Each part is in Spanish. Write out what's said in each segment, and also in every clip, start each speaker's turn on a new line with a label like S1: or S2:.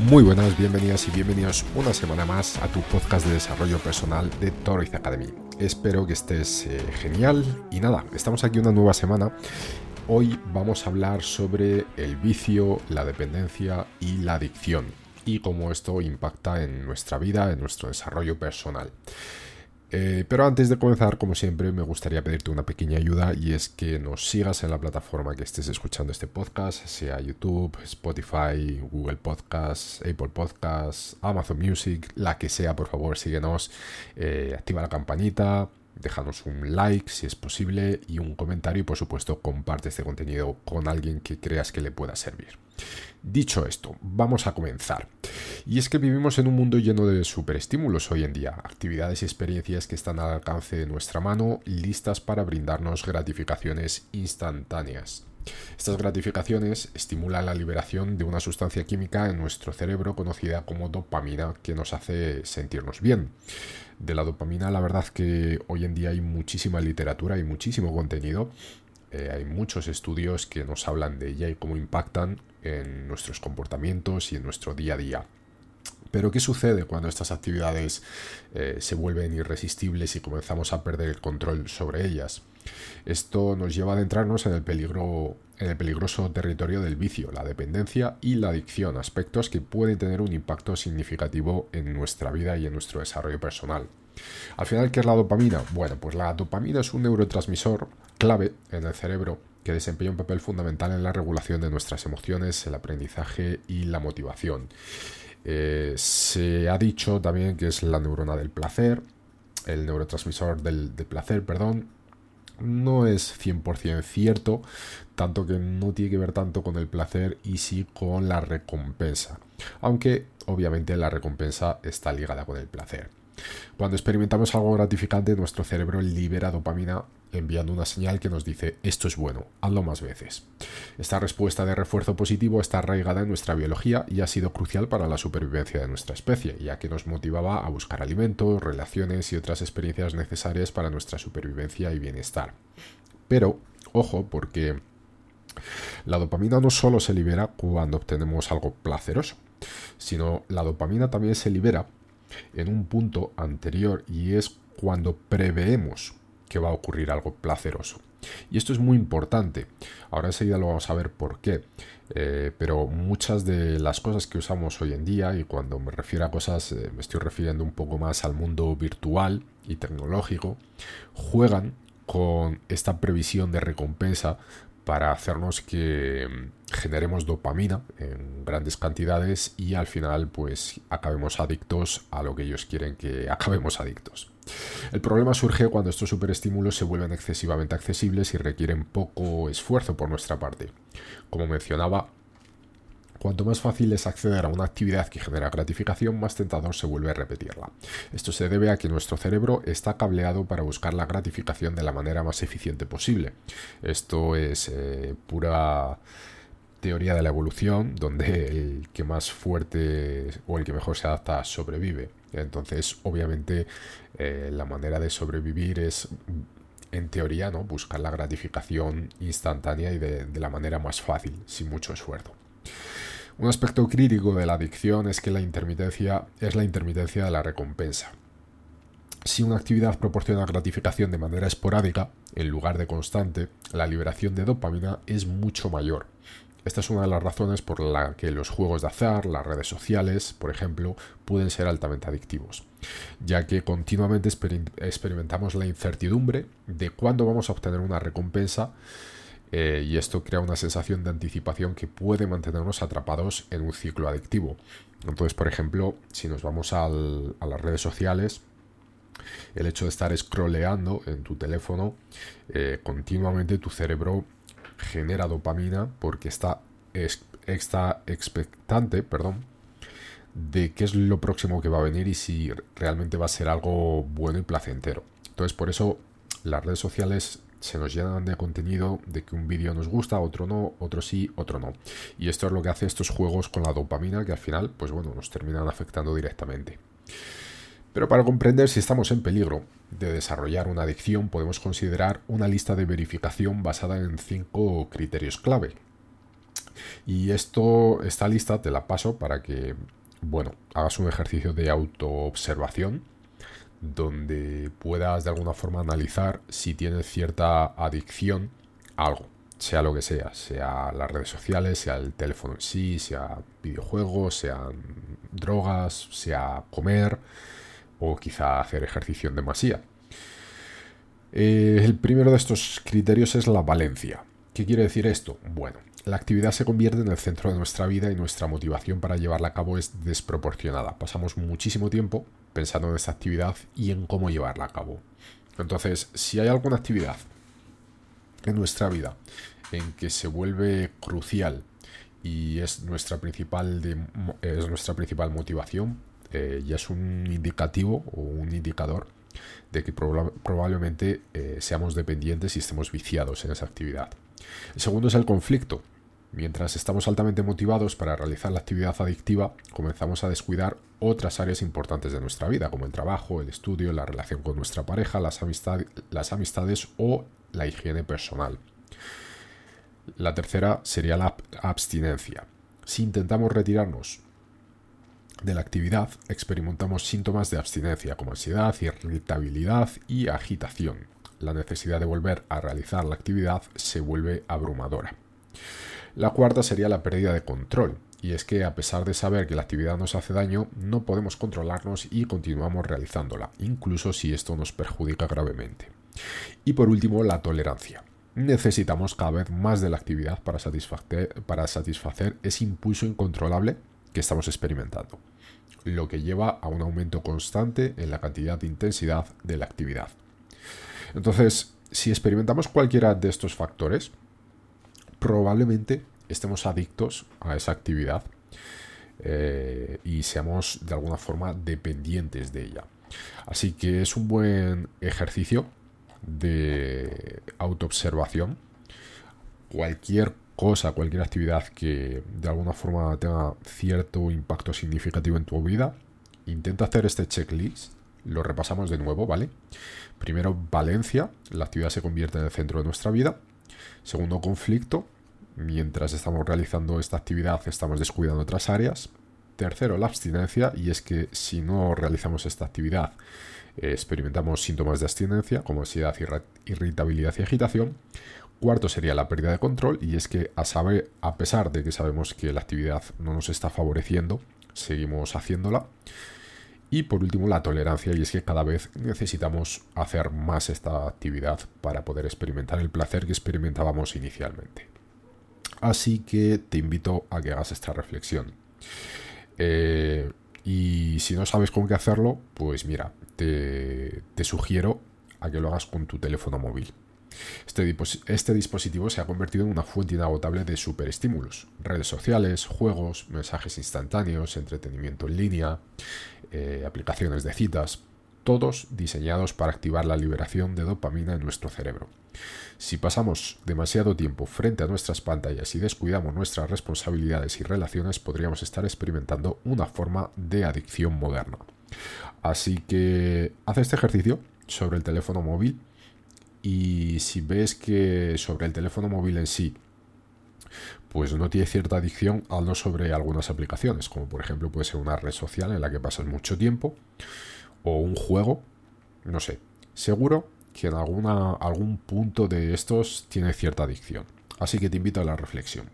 S1: Muy buenas, bienvenidas y bienvenidos una semana más a tu podcast de desarrollo personal de Toroiz Academy. Espero que estés eh, genial y nada, estamos aquí una nueva semana. Hoy vamos a hablar sobre el vicio, la dependencia y la adicción y cómo esto impacta en nuestra vida, en nuestro desarrollo personal. Eh, pero antes de comenzar, como siempre, me gustaría pedirte una pequeña ayuda y es que nos sigas en la plataforma que estés escuchando este podcast, sea YouTube, Spotify, Google Podcasts, Apple Podcasts, Amazon Music, la que sea, por favor, síguenos, eh, activa la campanita, déjanos un like si es posible y un comentario y por supuesto comparte este contenido con alguien que creas que le pueda servir. Dicho esto, vamos a comenzar. Y es que vivimos en un mundo lleno de superestímulos hoy en día, actividades y experiencias que están al alcance de nuestra mano, listas para brindarnos gratificaciones instantáneas. Estas gratificaciones estimulan la liberación de una sustancia química en nuestro cerebro conocida como dopamina que nos hace sentirnos bien. De la dopamina la verdad que hoy en día hay muchísima literatura y muchísimo contenido. Eh, hay muchos estudios que nos hablan de ella y cómo impactan en nuestros comportamientos y en nuestro día a día. Pero ¿qué sucede cuando estas actividades eh, se vuelven irresistibles y comenzamos a perder el control sobre ellas? Esto nos lleva a adentrarnos en el, peligro, en el peligroso territorio del vicio, la dependencia y la adicción, aspectos que pueden tener un impacto significativo en nuestra vida y en nuestro desarrollo personal. Al final, ¿qué es la dopamina? Bueno, pues la dopamina es un neurotransmisor clave en el cerebro que desempeña un papel fundamental en la regulación de nuestras emociones, el aprendizaje y la motivación. Eh, se ha dicho también que es la neurona del placer, el neurotransmisor del, placer, perdón. No es 100% cierto, tanto que no tiene que ver tanto con el placer y sí con la recompensa. Aunque obviamente la recompensa está ligada con el placer. Cuando experimentamos algo gratificante, nuestro cerebro libera dopamina enviando una señal que nos dice esto es bueno, hazlo más veces. Esta respuesta de refuerzo positivo está arraigada en nuestra biología y ha sido crucial para la supervivencia de nuestra especie, ya que nos motivaba a buscar alimentos, relaciones y otras experiencias necesarias para nuestra supervivencia y bienestar. Pero, ojo, porque la dopamina no solo se libera cuando obtenemos algo placeroso, sino la dopamina también se libera en un punto anterior y es cuando preveemos que va a ocurrir algo placeroso. Y esto es muy importante. Ahora enseguida lo vamos a ver por qué. Eh, pero muchas de las cosas que usamos hoy en día, y cuando me refiero a cosas, eh, me estoy refiriendo un poco más al mundo virtual y tecnológico, juegan con esta previsión de recompensa para hacernos que mm, generemos dopamina en grandes cantidades y al final pues acabemos adictos a lo que ellos quieren que acabemos adictos. El problema surge cuando estos superestímulos se vuelven excesivamente accesibles y requieren poco esfuerzo por nuestra parte. Como mencionaba, Cuanto más fácil es acceder a una actividad que genera gratificación, más tentador se vuelve a repetirla. Esto se debe a que nuestro cerebro está cableado para buscar la gratificación de la manera más eficiente posible. Esto es eh, pura teoría de la evolución, donde el que más fuerte o el que mejor se adapta sobrevive. Entonces, obviamente, eh, la manera de sobrevivir es en teoría, ¿no? Buscar la gratificación instantánea y de, la manera más fácil, sin mucho esfuerzo. Un aspecto crítico de la adicción es que la intermitencia es la intermitencia de la recompensa. Si una actividad proporciona gratificación de manera esporádica, en lugar de constante, la liberación de dopamina es mucho mayor. Esta es una de las razones por la que los juegos de azar, las redes sociales, por ejemplo, pueden ser altamente adictivos, ya que continuamente experimentamos la incertidumbre de cuándo vamos a obtener una recompensa eh, y esto crea una sensación de anticipación que puede mantenernos atrapados en un ciclo adictivo. Entonces, por ejemplo, si nos vamos a las redes sociales, el hecho de estar scrolleando en tu teléfono, eh, continuamente tu cerebro genera dopamina porque está, está expectante, perdón, de qué es lo próximo que va a venir y si realmente va a ser algo bueno y placentero. Entonces, por eso las redes sociales se nos llenan de contenido de que un vídeo nos gusta, otro no, otro sí, otro no. Y esto es lo que hace estos juegos con la dopamina que al final, pues bueno, nos terminan afectando directamente. Pero para comprender si estamos en peligro de desarrollar una adicción, podemos considerar una lista de verificación basada en cinco criterios clave. Y esto, esta lista te la paso para que, bueno, hagas un ejercicio de autoobservación donde puedas de alguna forma analizar si tienes cierta adicción a algo, sea lo que sea, sea las redes sociales, sea el teléfono en sí, sea videojuegos, sean drogas, sea comer o quizá hacer ejercicio en demasía. Eh, el primero de estos criterios es la valencia. ¿Qué quiere decir esto? Bueno, la actividad se convierte en el centro de nuestra vida y nuestra motivación para llevarla a cabo es desproporcionada. Pasamos muchísimo tiempo pensando en esta actividad y en cómo llevarla a cabo. Entonces, si hay alguna actividad en nuestra vida en que se vuelve crucial y es nuestra principal, es nuestra principal motivación, ya es un indicativo o un indicador de que probablemente eh, seamos dependientes y estemos viciados en esa actividad. El segundo es el conflicto. Mientras estamos altamente motivados para realizar la actividad adictiva, comenzamos a descuidar otras áreas importantes de nuestra vida, como el trabajo, el estudio, la relación con nuestra pareja, las, las amistades o la higiene personal. La tercera sería la abstinencia. Si intentamos retirarnos de la actividad, experimentamos síntomas de abstinencia como ansiedad, irritabilidad y agitación. La necesidad de volver a realizar la actividad se vuelve abrumadora. La cuarta sería la pérdida de control, y es que a pesar de saber que la actividad nos hace daño, no podemos controlarnos y continuamos realizándola, incluso si esto nos perjudica gravemente. Y por último, la tolerancia. Necesitamos cada vez más de la actividad para satisfacer, ese impulso incontrolable que estamos experimentando, lo que lleva a un aumento constante en la cantidad de intensidad de la actividad. Entonces, si experimentamos cualquiera de estos factores, probablemente estemos adictos a esa actividad eh, y seamos de alguna forma dependientes de ella. Así que es un buen ejercicio de autoobservación. Cualquier cosa, cualquier actividad que de alguna forma tenga cierto impacto significativo en tu vida, intenta hacer este checklist. Lo repasamos de nuevo, ¿vale? Primero, Valencia, la actividad se convierte en el centro de nuestra vida. Segundo, conflicto, mientras estamos realizando esta actividad estamos descuidando otras áreas. Tercero, la abstinencia, y es que si no realizamos esta actividad eh, experimentamos síntomas de abstinencia como ansiedad, irritabilidad y agitación. Cuarto sería la pérdida de control, y es que a, saber, a pesar de que sabemos que la actividad no nos está favoreciendo, seguimos haciéndola. Y por último, la tolerancia, y es que cada vez necesitamos hacer más esta actividad para poder experimentar el placer que experimentábamos inicialmente. Así que te invito a que hagas esta reflexión. Eh, y si no sabes con qué hacerlo, pues mira, te, sugiero a que lo hagas con tu teléfono móvil. Este, este, dispositivo se ha convertido en una fuente inagotable de superestímulos. Redes sociales, juegos, mensajes instantáneos, entretenimiento en línea, eh, aplicaciones de citas, todos diseñados para activar la liberación de dopamina en nuestro cerebro. Si pasamos demasiado tiempo frente a nuestras pantallas y descuidamos nuestras responsabilidades y relaciones, podríamos estar experimentando una forma de adicción moderna. Así que haz este ejercicio sobre el teléfono móvil y si ves que sobre el teléfono móvil en sí pues no tiene cierta adicción, hazlo sobre algunas aplicaciones, como por ejemplo puede ser una red social en la que pasas mucho tiempo o un juego, no sé. Seguro que en alguna, algún punto de estos tiene cierta adicción. Así que te invito a la reflexión.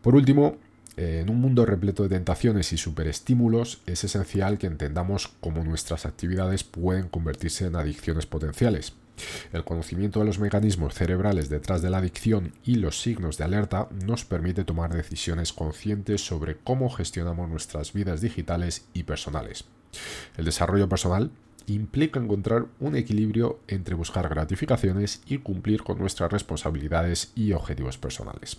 S1: Por último, en un mundo repleto de tentaciones y superestímulos, es esencial que entendamos cómo nuestras actividades pueden convertirse en adicciones potenciales. El conocimiento de los mecanismos cerebrales detrás de la adicción y los signos de alerta nos permite tomar decisiones conscientes sobre cómo gestionamos nuestras vidas digitales y personales. El desarrollo personal implica encontrar un equilibrio entre buscar gratificaciones y cumplir con nuestras responsabilidades y objetivos personales.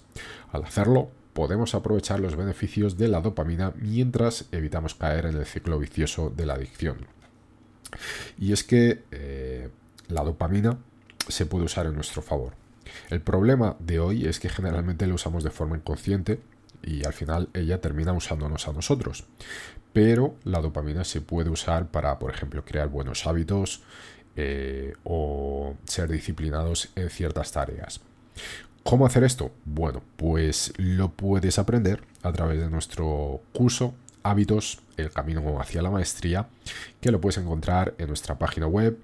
S1: Al hacerlo, podemos aprovechar los beneficios de la dopamina mientras evitamos caer en el ciclo vicioso de la adicción. Y es que eh, la dopamina se puede usar en nuestro favor. El problema de hoy es que generalmente la usamos de forma inconsciente y al final ella termina usándonos a nosotros. Pero la dopamina se puede usar para, por ejemplo, crear buenos hábitos eh, o ser disciplinados en ciertas tareas. ¿Cómo hacer esto? Bueno, pues lo puedes aprender a través de nuestro curso Hábitos, el camino hacia la maestría, que lo puedes encontrar en nuestra página web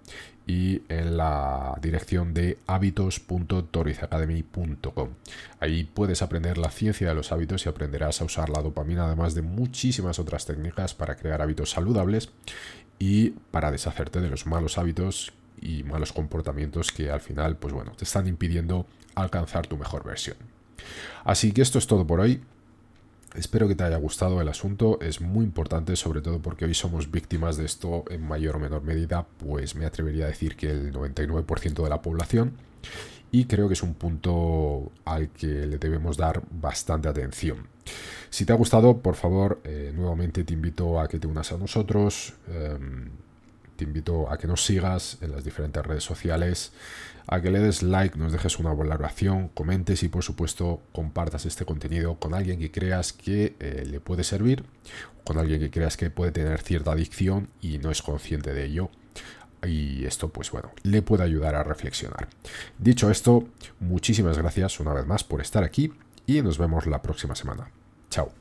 S1: y en la dirección de hábitos.torizacademy.com. Ahí puedes aprender la ciencia de los hábitos y aprenderás a usar la dopamina, además de muchísimas otras técnicas para crear hábitos saludables y para deshacerte de los malos hábitos y malos comportamientos que al final, pues bueno, te están impidiendo alcanzar tu mejor versión. Así que esto es todo por hoy. Espero que te haya gustado el asunto, es muy importante sobre todo porque hoy somos víctimas de esto en mayor o menor medida, pues me atrevería a decir que el 99% de la población y creo que es un punto al que le debemos dar bastante atención. Si te ha gustado, por favor, eh, nuevamente te invito a que te unas a nosotros. Em, te invito a que nos sigas en las diferentes redes sociales, a que le des like, nos dejes una valoración, comentes y por supuesto compartas este contenido con alguien que creas que eh, le puede servir, con alguien que creas que puede tener cierta adicción y no es consciente de ello. Y esto, pues bueno, le puede ayudar a reflexionar. Dicho esto, muchísimas gracias una vez más por estar aquí y nos vemos la próxima semana. Chao.